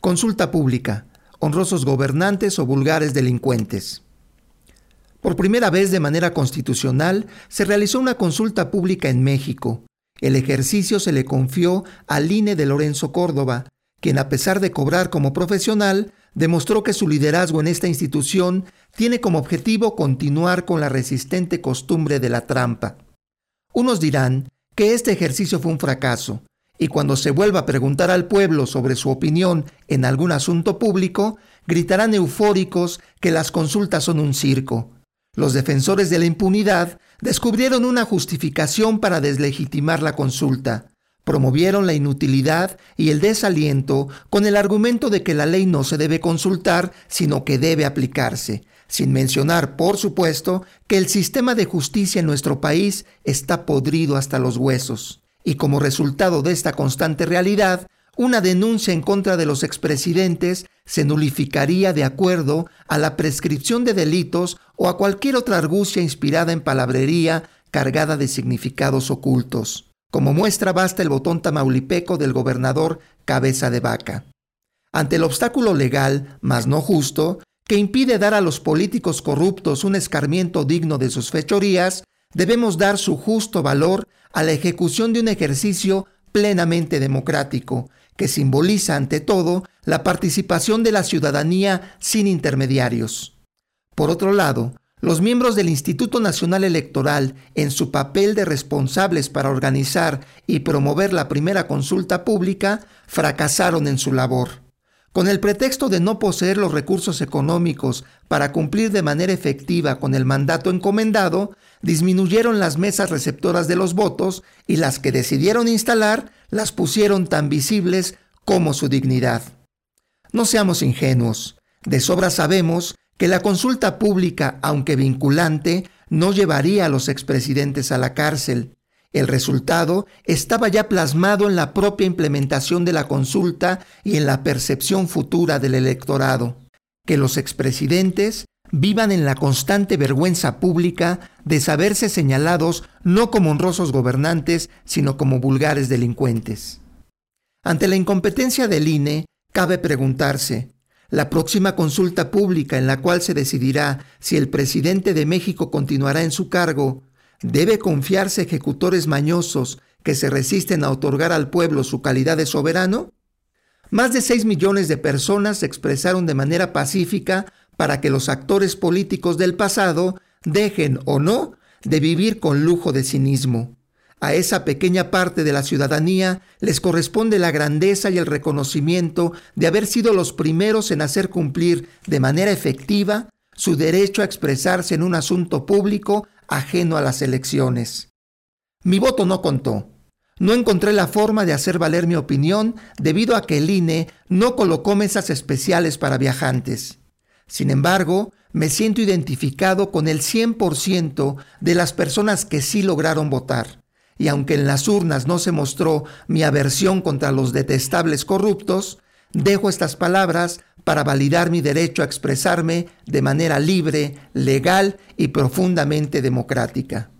Consulta pública. Honrosos gobernantes o vulgares delincuentes. Por primera vez de manera constitucional se realizó una consulta pública en México. El ejercicio se le confió al INE de Lorenzo Córdoba, quien a pesar de cobrar como profesional, demostró que su liderazgo en esta institución tiene como objetivo continuar con la resistente costumbre de la trampa. Unos dirán que este ejercicio fue un fracaso, y cuando se vuelva a preguntar al pueblo sobre su opinión en algún asunto público, gritarán eufóricos que las consultas son un circo. Los defensores de la impunidad descubrieron una justificación para deslegitimar la consulta. Promovieron la inutilidad y el desaliento con el argumento de que la ley no se debe consultar, sino que debe aplicarse, sin mencionar, por supuesto, que el sistema de justicia en nuestro país está podrido hasta los huesos y como resultado de esta constante realidad, una denuncia en contra de los expresidentes se nulificaría de acuerdo a la prescripción de delitos o a cualquier otra argucia inspirada en palabrería cargada de significados ocultos. Como muestra basta el botón tamaulipeco del gobernador Cabeza de Vaca. Ante el obstáculo legal, más no justo, que impide dar a los políticos corruptos un escarmiento digno de sus fechorías, debemos dar su justo valor a la ejecución de un ejercicio plenamente democrático, que simboliza ante todo la participación de la ciudadanía sin intermediarios. Por otro lado, los miembros del Instituto Nacional Electoral, en su papel de responsables para organizar y promover la primera consulta pública, fracasaron en su labor. Con el pretexto de no poseer los recursos económicos para cumplir de manera efectiva con el mandato encomendado, disminuyeron las mesas receptoras de los votos y las que decidieron instalar las pusieron tan visibles como su dignidad. No seamos ingenuos. De sobra sabemos que la consulta pública, aunque vinculante, no llevaría a los expresidentes a la cárcel, el resultado estaba ya plasmado en la propia implementación de la consulta y en la percepción futura del electorado, que los expresidentes vivan en la constante vergüenza pública de saberse señalados no como honrosos gobernantes, sino como vulgares delincuentes. Ante la incompetencia del INE, cabe preguntarse, la próxima consulta pública en la cual se decidirá si el presidente de México continuará en su cargo debe confiarse ejecutores mañosos que se resisten a otorgar al pueblo su calidad de soberano? Más de 6 millones de personas se expresaron de manera pacífica para que los actores políticos del pasado dejen o no de vivir con lujo de cinismo. A esa pequeña parte de la ciudadanía les corresponde la grandeza y el reconocimiento de haber sido los primeros en hacer cumplir de manera efectiva su derecho a expresarse en un asunto público ajeno a las elecciones. Mi voto no contó. No encontré la forma de hacer valer mi opinión debido a que el INE no colocó mesas especiales para viajantes. Sin embargo, me siento identificado con el 100% de las personas que sí lograron votar. Y aunque en las urnas no se mostró mi aversión contra los detestables corruptos, dejo estas palabras para validar mi derecho a expresarme de manera libre, legal y profundamente democrática.